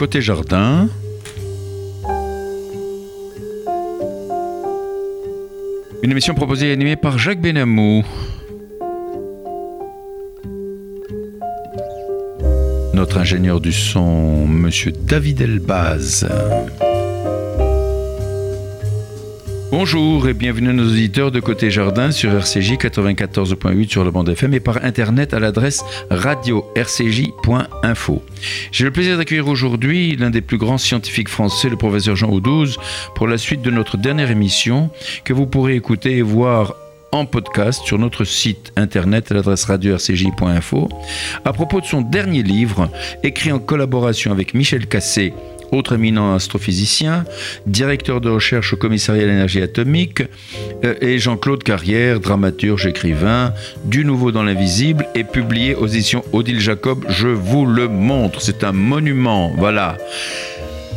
Côté jardin. Une émission proposée et animée par Jacques Benamou. Notre ingénieur du son, Monsieur David Elbaz. Bonjour et bienvenue à nos auditeurs de Côté Jardin sur RCJ 94.8 sur le bande FM et par internet à l'adresse radio-rcj.info. J'ai le plaisir d'accueillir aujourd'hui l'un des plus grands scientifiques français, le professeur Jean Audouze, pour la suite de notre dernière émission que vous pourrez écouter et voir en podcast sur notre site internet à l'adresse radio-rcj.info à propos de son dernier livre écrit en collaboration avec Michel Cassé autre éminent astrophysicien, directeur de recherche au commissariat à l'énergie atomique, euh, et Jean-Claude Carrière, dramaturge, écrivain, du nouveau dans l'invisible, et publié aux éditions Odile Jacob. Je vous le montre, c'est un monument, voilà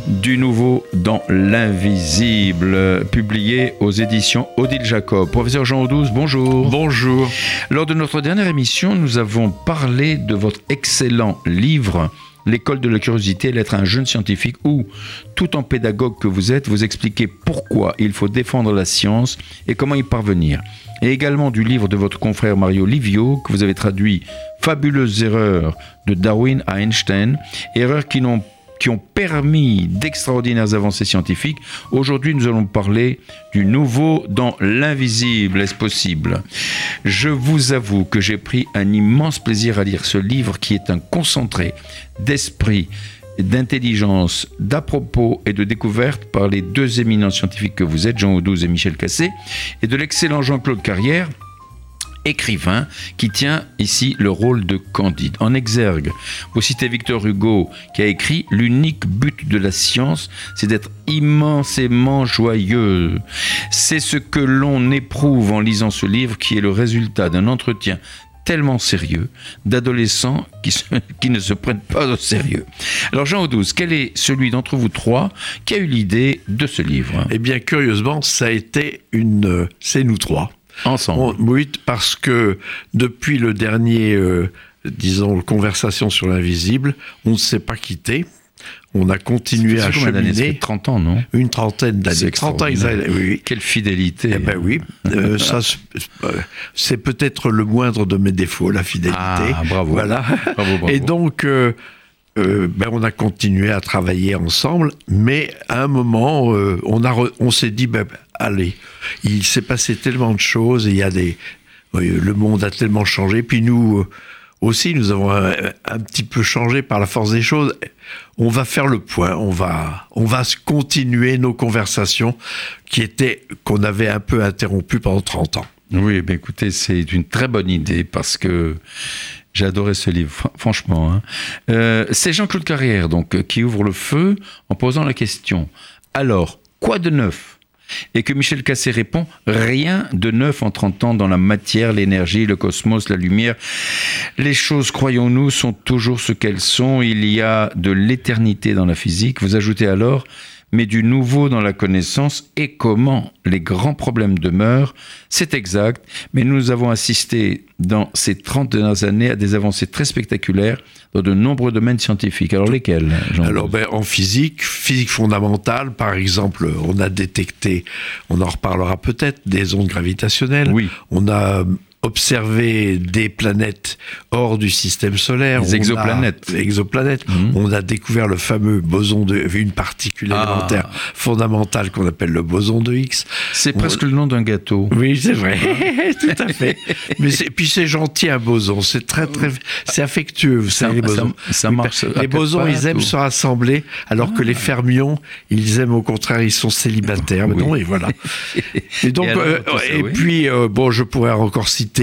du nouveau dans l'invisible, publié aux éditions Odile Jacob. Professeur Jean Audouze, bonjour. Bonjour. Lors de notre dernière émission, nous avons parlé de votre excellent livre l'école de la curiosité, l'être un jeune scientifique où, tout en pédagogue que vous êtes, vous expliquez pourquoi il faut défendre la science et comment y parvenir. Et également du livre de votre confrère Mario Livio, que vous avez traduit Fabuleuses erreurs de Darwin à Einstein, erreurs qui n'ont qui ont permis d'extraordinaires avancées scientifiques. Aujourd'hui, nous allons parler du nouveau dans l'invisible. Est-ce possible? Je vous avoue que j'ai pris un immense plaisir à lire ce livre qui est un concentré d'esprit d'intelligence, d'à propos et de découverte par les deux éminents scientifiques que vous êtes, Jean Audouze et Michel Cassé, et de l'excellent Jean-Claude Carrière, écrivain qui tient ici le rôle de Candide. En exergue, vous citez Victor Hugo qui a écrit L'unique but de la science, c'est d'être immensément joyeux. C'est ce que l'on éprouve en lisant ce livre qui est le résultat d'un entretien tellement sérieux d'adolescents qui, ne se prennent pas au sérieux. Alors Jean Audouze, quel est celui d'entre vous trois qui a eu l'idée de ce livre? Eh bien, curieusement, ça a été une... C'est nous trois. Ensemble. oui, parce que depuis le dernier, euh, disons, conversation sur l'invisible, on ne s'est pas quitté. On a continué à cheminer. 30 ans, non? Une trentaine d'années. 30 ans, oui. Quelle fidélité. Eh ben oui. Euh, ça, euh, c'est peut-être le moindre de mes défauts, la fidélité. Ah, bravo. Voilà. Bravo, bravo. Et donc, euh, euh, ben on a continué à travailler ensemble, mais à un moment, euh, on, s'est dit, ben, allez, il s'est passé tellement de choses, il y a des, le monde a tellement changé, puis nous euh, aussi, nous avons un, un, petit peu changé par la force des choses. On va faire le point, on va, on va continuer nos conversations qui étaient, qu'on avait un peu interrompues pendant 30 ans. Oui, ben écoutez, c'est une très bonne idée parce que j'ai adoré ce livre, franchement. Hein. Euh, c'est Jean-Claude Carrière donc qui ouvre le feu en posant la question. Alors, quoi de neuf? Et que Michel Cassé répond rien de neuf en 30 ans dans la matière, l'énergie, le cosmos, la lumière. Les choses, croyons-nous, sont toujours ce qu'elles sont. Il y a de l'éternité dans la physique. Vous ajoutez alors mais du nouveau dans la connaissance et comment les grands problèmes demeurent, c'est exact, mais nous avons assisté dans ces 30 dernières années à des avancées très spectaculaires dans de nombreux domaines scientifiques. Alors lesquels Alors ben, en physique, physique fondamentale, par exemple, on a détecté, on en reparlera peut-être, des ondes gravitationnelles. Oui. On a observer des planètes hors du système solaire. Les exoplanètes. On a, exoplanètes. Mmh. On a découvert le fameux boson de une particule élémentaire ah. fondamentale qu'on appelle le boson de Higgs. C'est presque le nom d'un gâteau. Oui, c'est vrai. Tout à fait. Mais puis c'est gentil un boson. C'est très très c'est affectueux. Vous ça, savez, les bosons. Ça, ça marche. Les bosons, ils aiment ou... se rassembler, alors ah. que les fermions, ils aiment au contraire, ils sont célibataires. Oui. Non, et voilà. et donc, et, alors, euh, ça, et oui. puis euh, bon, je pourrais encore citer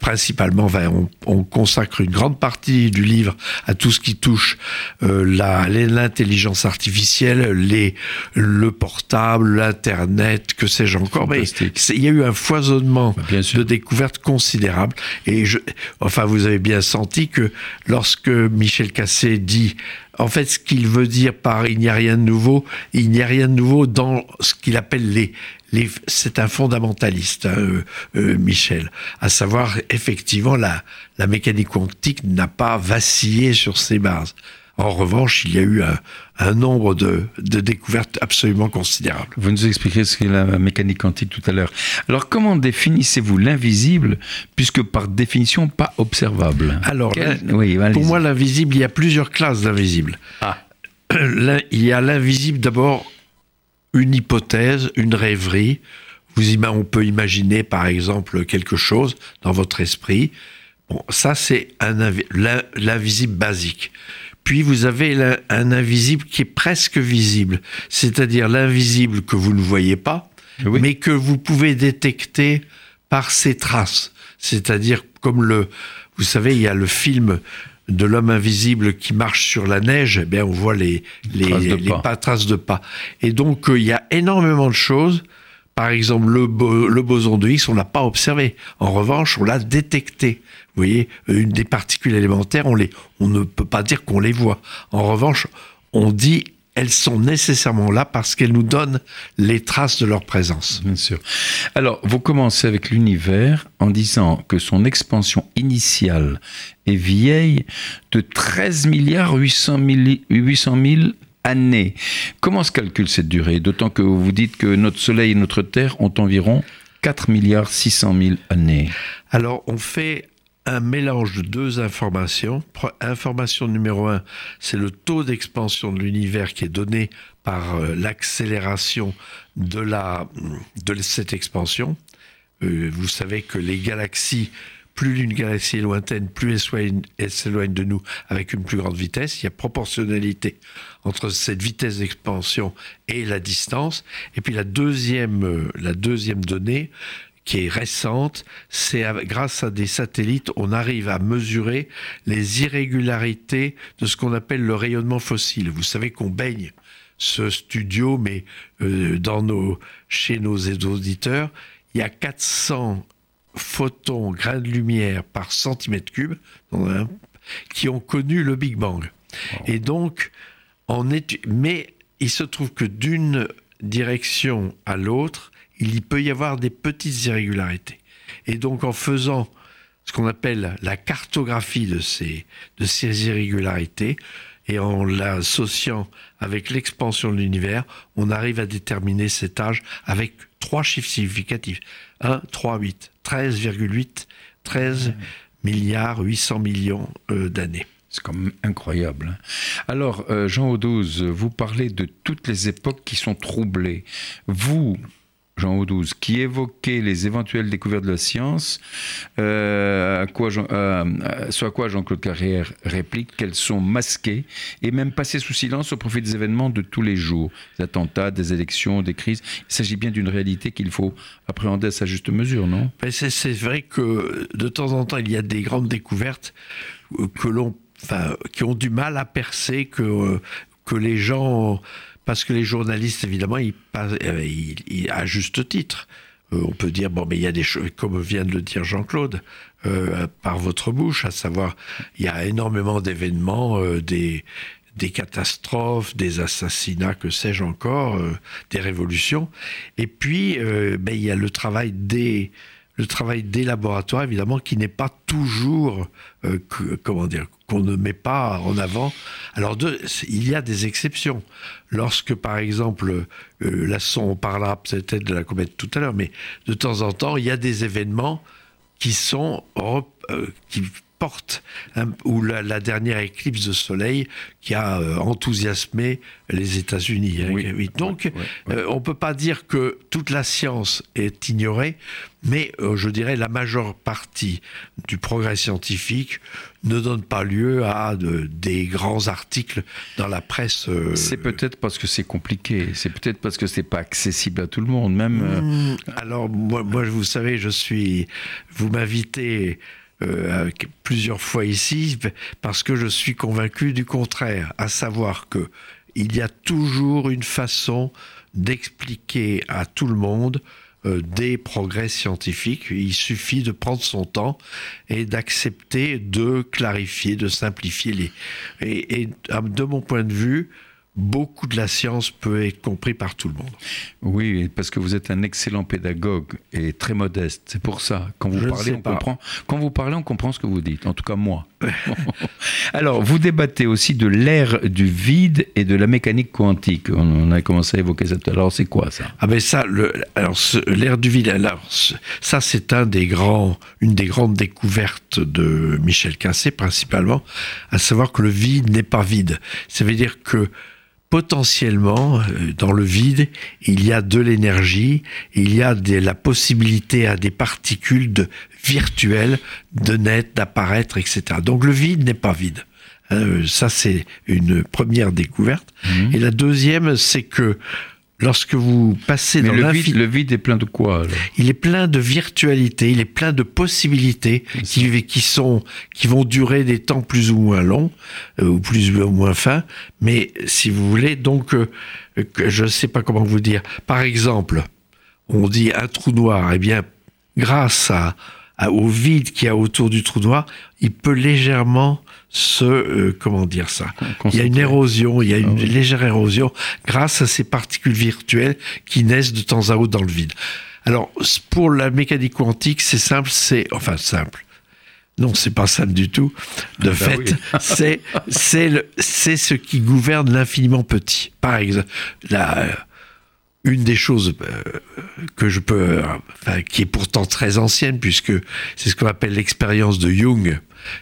principalement, enfin, on, on, consacre une grande partie du livre à tout ce qui touche euh, l'intelligence artificielle, les, le portable, l'internet, que sais-je encore. Mais il y a eu un foisonnement de découvertes considérables. Et je, enfin, vous avez bien senti que lorsque Michel Cassé dit en fait, ce qu'il veut dire par il n'y a rien de nouveau, il n'y a rien de nouveau dans ce qu'il appelle les c'est un fondamentaliste, hein, euh, euh, Michel, à savoir effectivement la, la mécanique quantique n'a pas vacillé sur ses bases. En revanche, il y a eu un, nombre de, découvertes absolument considérable. Vous nous expliquerez ce qu'est la mécanique quantique tout à l'heure. Alors, comment définissez-vous l'invisible, puisque par définition pas observable? Alors, pour moi, l'invisible, il y a plusieurs classes d'invisible. Ah. Il y a l'invisible d'abord une hypothèse, une rêverie. Vous, on peut imaginer par exemple quelque chose dans votre esprit. Bon, ça c'est l'invisible basique. Puis vous avez un invisible qui est presque visible, c'est-à-dire l'invisible que vous ne voyez pas, mais que vous pouvez détecter par ses traces. C'est-à-dire comme le, vous savez, il y a le film de l'homme invisible qui marche sur la neige, eh bien on voit les, les, traces, de les pas. traces de pas. Et donc euh, il y a énormément de choses. Par exemple, le, le boson de Higgs, on l'a pas observé. En revanche, on l'a détecté. Vous voyez, une des particules élémentaires, on, les, on ne peut pas dire qu'on les voit. En revanche, on dit elles sont nécessairement là parce qu'elles nous donnent les traces de leur présence. Bien sûr. Alors, vous commencez avec l'univers en disant que son expansion initiale est vieille de 13 milliards 800 000, années. Comment se calcule cette durée? D'autant que vous dites que notre Soleil et notre Terre ont environ 4 milliards 600 000 années. Alors, on fait un mélange de deux informations. Information numéro un, c'est le taux d'expansion de l'univers qui est donné par euh, l'accélération de, cette expansion. Euh, vous savez que les galaxies, plus l'une galaxie est lointaine, plus elle s'éloigne de nous avec une plus grande vitesse. Il y a proportionnalité entre cette vitesse d'expansion et la distance. Et puis la deuxième, euh, la deuxième donnée, qui est récente, c'est grâce à des satellites, on arrive à mesurer les irrégularités de ce qu'on appelle le rayonnement fossile. Vous savez qu'on baigne ce studio, mais euh, dans nos, chez nos auditeurs, il y a 400 photons, grains de lumière par centimètre cube, qui ont connu le Big Bang. Et donc, on est, mais il se trouve que d'une direction à l'autre, il peut y avoir des petites irrégularités. Et donc en faisant ce qu'on appelle la cartographie de ces, de ces irrégularités, et en l'associant avec l'expansion de l'univers, on arrive à déterminer cet âge avec trois chiffres significatifs. 1, 3, 8. 13,8, 13 milliards 800 millions euh, d'années. C'est quand même incroyable. Hein. Alors, euh, Jean Audouze, vous parlez de toutes les époques qui sont troublées. Vous, Jean Audouze, qui évoquait les éventuelles découvertes de la science, euh, à quoi euh, ce à quoi Jean-Claude Carrière réplique qu'elles sont masquées et même passées sous silence au profit des événements de tous les jours, des attentats, des élections, des crises. Il s'agit bien d'une réalité qu'il faut appréhender à sa juste mesure, non? C'est vrai que de temps en temps, il y a des grandes découvertes euh, que qui ont du mal à percer, que, que les gens parce que les journalistes, évidemment, ils, euh, à juste titre, euh, on peut dire, bon, mais il y a des choses, comme vient de le dire Jean-Claude, euh, par votre bouche, à savoir, il y a énormément d'événements, des, des catastrophes, des assassinats, que sais-je encore, des révolutions. Et puis, ben, il y a le travail des le travail des laboratoires, évidemment, qui n'est pas toujours, euh, comment dire, qu'on ne met pas en avant. Alors, il y a des exceptions. Lorsque, par exemple, euh, la on parlera peut-être de la comète tout à l'heure, mais de temps en temps, il y a des événements qui sont, euh, qui porte, hein, ou la, dernière éclipse de soleil qui a euh, enthousiasmé les États-Unis. Hein. Donc, euh, on ne peut pas dire que toute la science est ignorée, mais euh, je dirais la majeure partie du progrès scientifique ne donne pas lieu à des grands articles dans la presse. c'est peut-être parce que c'est compliqué, c'est peut-être parce que c'est pas accessible à tout le monde, même. Mmh. alors moi, moi, vous savez, je suis. Vous m'invitez euh, plusieurs fois ici parce que je suis convaincu du contraire, à savoir que il y a toujours une façon d'expliquer à tout le monde euh, des progrès scientifiques. Il suffit de prendre son temps et d'accepter de clarifier, de simplifier les. Et, et de mon point de vue, beaucoup de la science peut être compris par tout le monde. Oui, parce que vous êtes un excellent pédagogue et très modeste. C'est pour ça. Quand vous parlez, on comprend. Quand vous parlez, on comprend ce que vous dites. En tout cas, moi. Alors, vous débattez aussi de l'ère du vide et de la mécanique quantique. On a commencé à évoquer ça. Alors, c'est quoi ça? Ah ben ça, alors l'ère du vide. Alors ça, c'est un des grands, une des grandes découvertes de Michel Cassé principalement, à savoir que le vide n'est pas vide. Ça veut dire que potentiellement, euh, dans le vide, il y a de l'énergie, il y a la possibilité à des particules de, virtuelles de naître, d'apparaître, etc. Donc le vide n'est pas vide. Euh, ça, c'est une première découverte. Mhm. Et la deuxième, c'est que lorsque vous passez dans le vide, le vide est plein de quoi Il est plein de virtualité, il est plein de possibilités qui, qui sont qui vont durer des temps plus ou moins longs euh, ou plus ou moins fins. Mais si vous voulez, donc, euh, je ne sais pas comment vous dire. Par exemple, on dit un trou noir. Eh bien, grâce à au vide qu'il y a autour du trou noir, il peut légèrement se euh, comment dire ça Il y a une érosion, il y a une ah légère érosion grâce à ces particules virtuelles qui naissent de temps à autre dans le vide. Alors pour la mécanique quantique, c'est simple, c'est enfin simple. Non, c'est pas simple du tout. De ah bah fait, c'est c'est c'est ce qui gouverne l'infiniment petit. Par exemple, la une des choses euh, que je peux, enfin, qui est pourtant très ancienne, puisque c'est ce qu'on appelle l'expérience de Jung,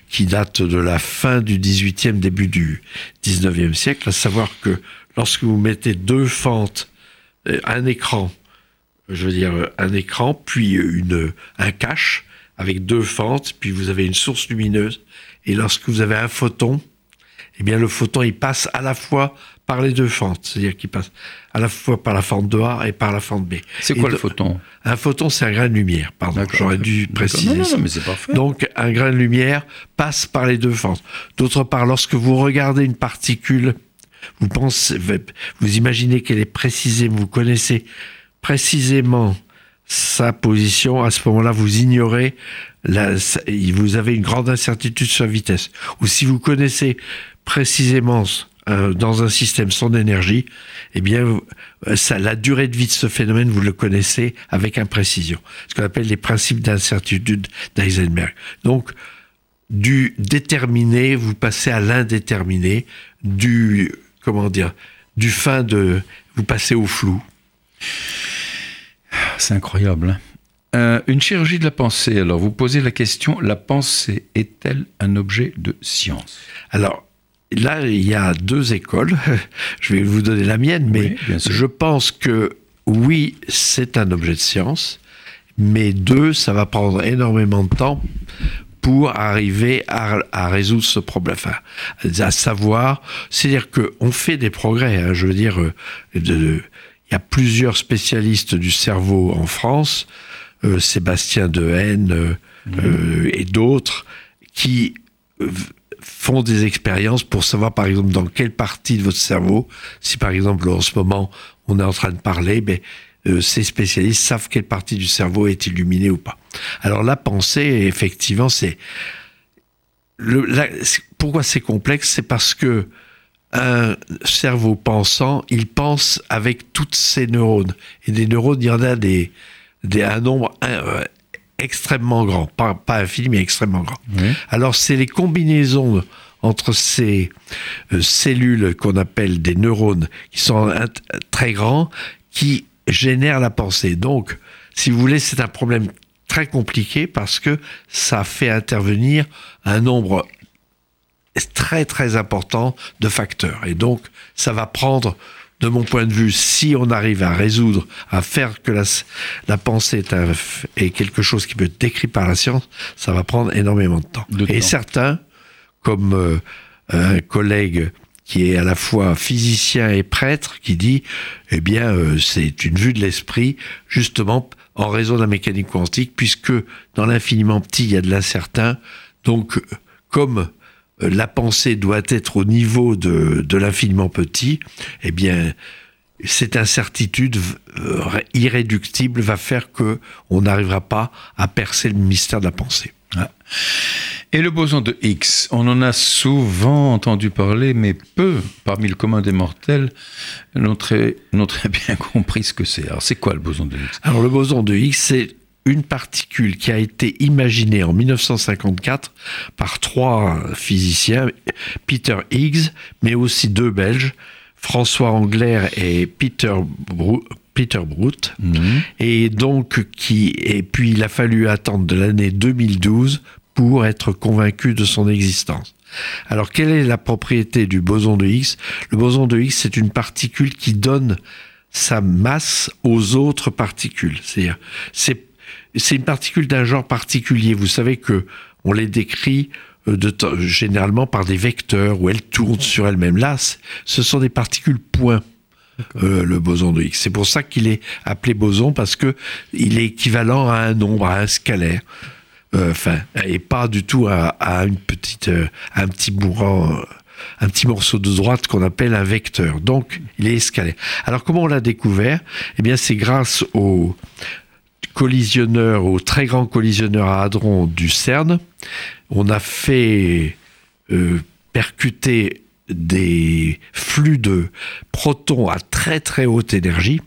qui date de la fin du 18e, début du 19e siècle, à savoir que lorsque vous mettez deux fentes, euh, un écran, je veux dire un écran, puis une, un cache avec deux fentes, puis vous avez une source lumineuse, et lorsque vous avez un photon, eh bien le photon il passe à la fois par les deux fentes, c'est-à-dire qu'il passe à la fois par la fente de A et par la fente B. C'est quoi le photon? Un photon, c'est un grain de lumière. Pardon, j'aurais dû préciser. Non, non, mais c'est parfait. Donc, un grain de lumière passe par les deux fentes. D'autre part, lorsque vous regardez une particule, vous pensez, vous imaginez qu'elle est précisément, vous connaissez précisément sa position. À ce moment-là, vous ignorez la, vous avez une grande incertitude sur la vitesse. Ou si vous connaissez précisément euh, dans un système sans énergie, eh bien, euh, ça, la durée de vie de ce phénomène, vous le connaissez avec imprécision. Ce qu'on appelle les principes d'incertitude d'Eisenberg. Donc, du déterminé, vous passez à l'indéterminé, du, comment dire, du fin de, vous passez au flou. C'est incroyable. Hein. Euh, une chirurgie de la pensée. Alors, vous posez la question la pensée est-elle un objet de science? Alors, là, il y a deux écoles. Je vais vous donner la mienne, mais je pense que oui, c'est un objet de science, mais deux, ça va prendre énormément de temps pour arriver à, résoudre ce problème. Enfin, à savoir, c'est-à-dire qu'on fait des progrès. Hein, je veux dire, euh, il y a plusieurs spécialistes du cerveau en France, euh, Sébastien Dehaene euh, mmh. et d'autres, qui font des expériences pour savoir, par exemple, dans quelle partie de votre cerveau, si par exemple en ce moment on est en train de parler, ben, euh, ces spécialistes savent quelle partie du cerveau est illuminée ou pas. Alors la pensée, effectivement, c'est pourquoi c'est complexe, c'est parce que un cerveau pensant, il pense avec toutes ses neurones. Et des neurones, il y en a des, des un nombre euh, extrêmement grand, pas, pas infini, mais extrêmement grand. Alors c'est les combinaisons entre ces euh, cellules qu'on appelle des neurones, qui sont très grands, qui génèrent la pensée. Donc, si vous voulez, c'est un problème très compliqué parce que ça fait intervenir un nombre très très important de facteurs. Et donc, ça va prendre de mon point de vue, si on arrive à résoudre, à faire que la, pensée est, quelque chose qui peut être décrit par la science, ça va prendre énormément de temps. et certains, comme euh, un collègue qui est à la fois physicien et prêtre, qui dit, eh bien, euh, c'est une vue de l'esprit, justement, en raison de la mécanique quantique, puisque dans l'infiniment petit, il y a de l'incertain. Donc, comme la pensée doit être au niveau de, de l'infiniment petit, eh bien, cette incertitude euh, irréductible va faire que on n'arrivera pas à percer le mystère de la pensée. Et le boson de Higgs, on en a souvent entendu parler, mais peu parmi le commun des mortels n'ont très, très, bien compris ce que c'est. Alors c'est quoi le boson de Higgs? Alors le boson de Higgs, c'est une particule qui a été imaginée en 1954 par trois physiciens, Peter Higgs, mais aussi deux Belges, François Angler et Peter, Peter Brout. Mhm. Et donc, qui, et puis il a fallu attendre de l'année 2012 pour être convaincu de son existence. Alors, quelle est la propriété du boson de Higgs? Le boson de Higgs, c'est une particule qui donne sa masse aux autres particules. C'est-à-dire, c'est, c'est une particule d'un genre particulier. Vous savez que on les décrit euh, de, généralement par des vecteurs où elles tournent sur elles-mêmes. Là, ce sont des particules points. Euh, le boson de Higgs. C'est pour ça qu'il est appelé boson parce que il est équivalent à un nombre, à un scalaire. Euh, enfin, et pas du tout à, une petite, un petit bourrant un petit morceau de droite qu'on appelle un vecteur. Donc, il est escalé. Alors, comment on l'a découvert? Eh bien, c'est grâce au collisionneur, au très grand collisionneur à hadrons du CERN. On a fait euh, percuter des flux de protons à très très haute énergie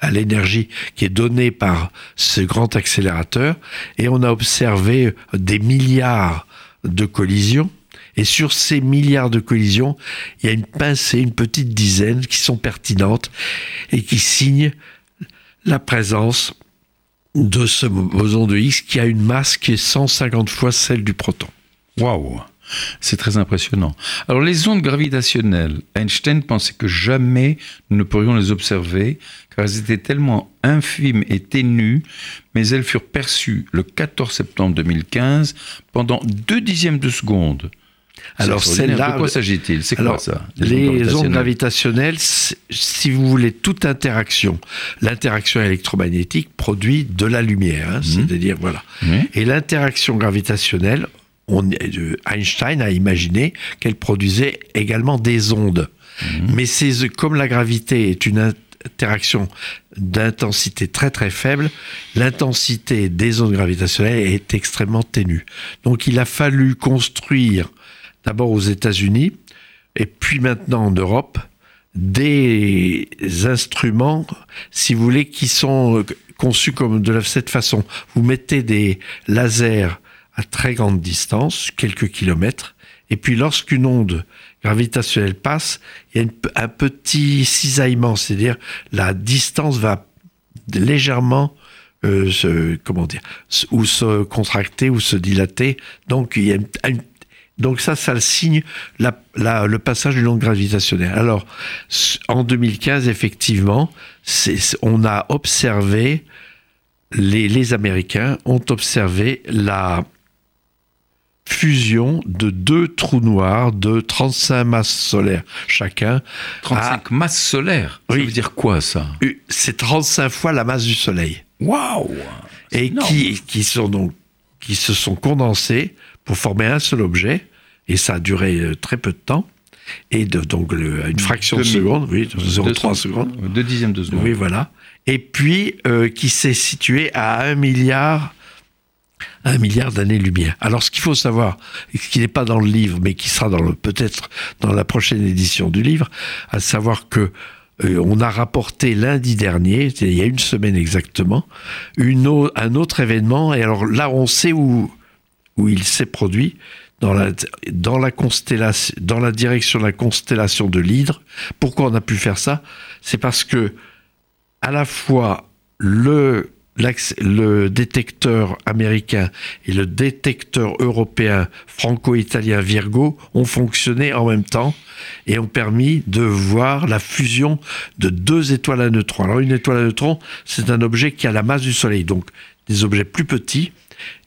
à l'énergie qui est donnée par ce grand accélérateur et on a observé des milliards de collisions et sur ces milliards de collisions, il y a une pincée, une petite dizaine qui sont pertinentes et qui signent la présence de ce boson de Higgs qui a une masse qui est 150 fois celle du proton. Waouh c'est très impressionnant. Alors les ondes gravitationnelles, Einstein pensait que jamais nous ne pourrions les observer car elles étaient tellement infimes et ténues, mais elles furent perçues le 14 septembre 2015 pendant deux dixièmes de seconde. Alors celle-là, de quoi s'agit-il? C'est quoi ça Les, ondes gravitationnelles, si vous voulez toute interaction, l'interaction électromagnétique produit de la lumière, hein, mhm. c'est-à-dire voilà. Et l'interaction gravitationnelle, on, Einstein a imaginé qu'elle produisait également des ondes. Mhm. Mais c'est comme la gravité est une interaction d'intensité très très faible, l'intensité des ondes gravitationnelles est extrêmement ténue. Donc il a fallu construire d'abord aux États-Unis et puis maintenant en Europe, des instruments, si vous voulez, qui sont conçus comme de cette façon. Vous mettez des lasers à très grande distance, quelques kilomètres, et puis lorsqu'une onde gravitationnelle passe, il y a un petit cisaillement, c'est-à-dire la distance va légèrement euh, se, comment dire, ou se contracter ou se dilater. Donc il y a une donc ça, ça signe le passage du long gravitationnel. Alors, en 2015, effectivement, on a observé, les, Américains ont observé la fusion de deux trous noirs de 35 masses solaires chacun. 35 masses solaires? Ça veut dire quoi ça? C'est 35 fois la masse du Soleil. Waouh Et qui, qui, sont donc, qui se sont condensés pour former un seul objet, et ça a duré euh, très peu de temps. Et de, donc une fraction de seconde, oui, 0,3 secondes. Deux dixièmes de seconde. Oui, voilà. Et puis euh, qui s'est situé à un milliard, un milliard d'années-lumière. Alors ce qu'il faut savoir, ce qui n'est pas dans le livre, mais qui sera peut-être dans la prochaine édition du livre, à savoir que euh, on a rapporté lundi dernier, il y a une semaine exactement, une, un autre événement. Et alors là, on sait où, où il s'est produit dans la, dans la constellation, dans la direction de la constellation de l'Hydre. Pourquoi on a pu faire ça? C'est parce que à la fois le le détecteur américain et le détecteur européen franco-italien Virgo ont fonctionné en même temps et ont permis de voir la fusion de deux étoiles à neutrons. Alors une étoile à neutrons, c'est un objet qui a la masse du Soleil, donc des objets plus petits,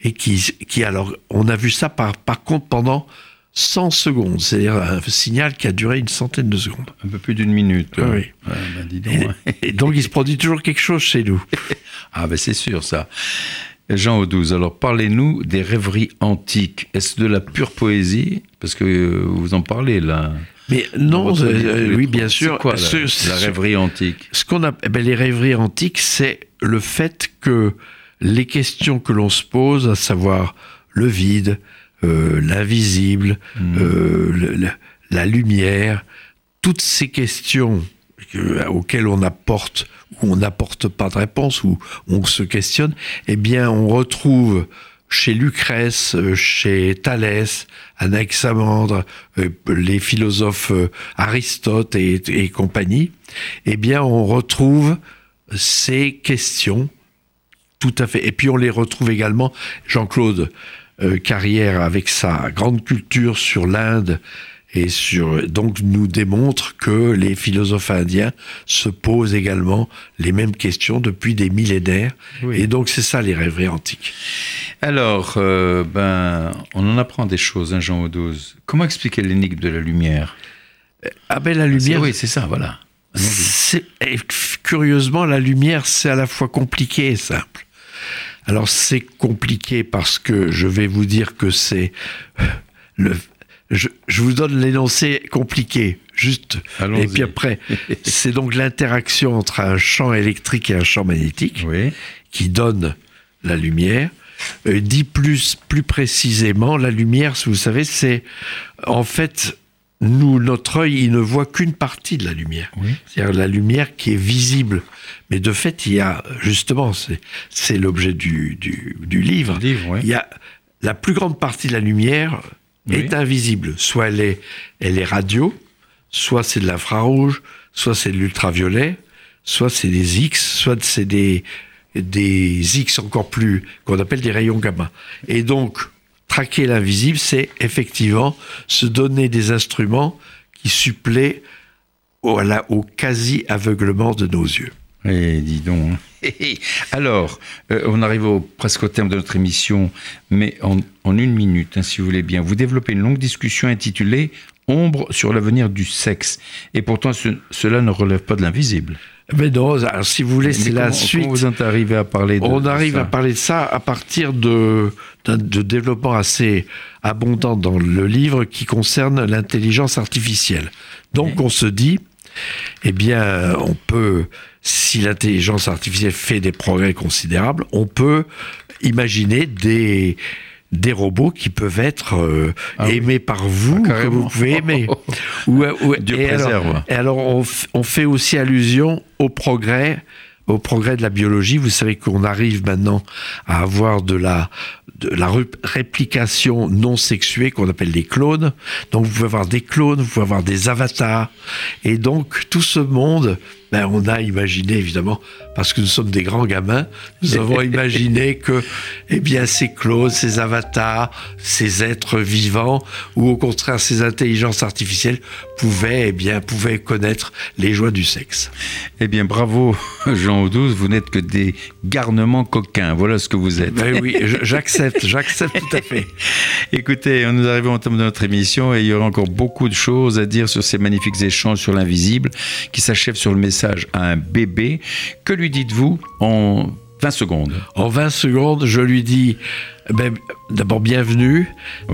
et qui, qui alors, on a vu ça par, par contre pendant 100 secondes, c'est-à-dire un signal qui a duré une centaine de secondes. Un peu plus d'une minute. oui. Ben, donc. Et, donc il se produit toujours quelque chose chez nous. ah ben c'est sûr ça. Jean Audouze, alors parlez-nous des rêveries antiques. Est-ce de la pure poésie? Parce que euh, vous en parlez là. Mais non, euh, oui, bien sûr. Quoi, la, rêverie antique? Ce qu'on a, eh ben, les rêveries antiques, c'est le fait que les questions que l'on se pose, à savoir le vide, euh, l'invisible, hmm. euh, la lumière, toutes ces questions auxquelles on apporte ou on n'apporte pas de réponse, ou on se questionne, eh bien, on retrouve chez Lucrèce, chez Thalès, Anaximandre, les philosophes Aristote et, compagnie, eh bien, on retrouve ces questions tout à fait. Et puis on les retrouve également, Jean-Claude Carrière, avec sa grande culture sur l'Inde et sur, donc nous démontre que les philosophes indiens se posent également les mêmes questions depuis des millénaires. Et donc c'est ça les rêveries antiques. Alors, euh, ben, on en apprend des choses, hein, Jean Audouze. Comment expliquer l'énigme de la lumière? Ah ben la lumière... Oui, c'est ça, voilà. Curieusement, la lumière, c'est à la fois compliqué et simple. Alors c'est compliqué parce que je vais vous dire que c'est le, je, vous donne l'énoncé compliqué, juste. Et puis après, c'est donc l'interaction entre un champ électrique et un champ magnétique qui donne la lumière. Euh, dit plus, plus précisément, la lumière, vous savez, c'est en fait nous, notre œil, il ne voit qu'une partie de la lumière. C'est-à-dire la lumière qui est visible. Mais de fait, il y a, justement, c'est l'objet du, du, du, livre, il y a la plus grande partie de la lumière est invisible. Soit elle est, elle est radio, soit c'est de l'infrarouge, soit c'est de l'ultraviolet, soit c'est des X, soit c'est des, des X encore plus, qu'on appelle des rayons gamma. Et donc, traquer l'invisible, c'est effectivement se donner des instruments qui suppléent au, au quasi-aveuglement de nos yeux. Eh, dis donc. Hein. Alors, euh, on arrive presque au terme de notre émission, mais en, une minute, hein, si vous voulez bien. Vous développez une longue discussion intitulée Ombre sur l'avenir du sexe. Et pourtant, cela ne relève pas de l'invisible. Mais non, si vous voulez, c'est la suite. Comment vous à parler de On arrive à parler de ça à partir de, de développement assez abondant dans le livre qui concerne l'intelligence artificielle. Donc, on se dit, eh bien, on peut si l'intelligence artificielle fait des progrès considérables, on peut imaginer des, des robots qui peuvent être euh, ah aimés par vous, ah, que vous pouvez aimer. ou, Dieu et, alors, et alors, on, on, fait aussi allusion au progrès au progrès de la biologie. Vous savez qu'on arrive maintenant à avoir de la, de la réplication non sexuée qu'on appelle des clones. Donc vous pouvez avoir des clones, vous pouvez avoir des avatars. Et donc tout ce monde, ben, on a imaginé évidemment, parce que nous sommes des grands gamins, nous avons imaginé que eh bien, ces clones, ces avatars, ces êtres vivants, ou au contraire ces intelligences artificielles pouvaient, eh bien, pouvaient connaître les joies du sexe. Eh bien bravo Jean Audouze, vous n'êtes que des garnements coquins, voilà ce que vous êtes. Ben oui, j'accepte, j'accepte tout à fait. Écoutez, nous arrivons au terme de notre émission et il y aura encore beaucoup de choses à dire sur ces magnifiques échanges sur l'invisible qui s'achèvent sur le message à un bébé. Que lui dites-vous en 20 secondes? En 20 secondes, je lui dis ben, d'abord bienvenue.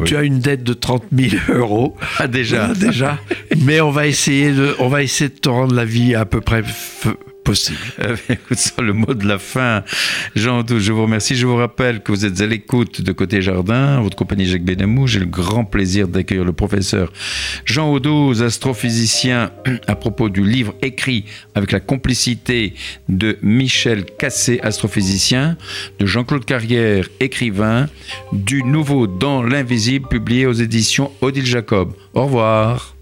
Tu as une dette de 30 000 euros. Ah, déjà Déjà. Mais on va, essayer de, on va essayer de te rendre la vie à peu près possible. Ça, le mot de la fin. Jean je vous remercie. Je vous rappelle que vous êtes à l'écoute de Côté Jardin, votre compagnie Jacques Benamou. J'ai le grand plaisir d'accueillir le professeur Jean Audouze, astrophysicien, à propos du livre écrit avec la complicité de Michel Cassé, astrophysicien, de Jean-Claude Carrière, écrivain, du nouveau Dans l'invisible, publié aux éditions Odile Jacob. Au revoir.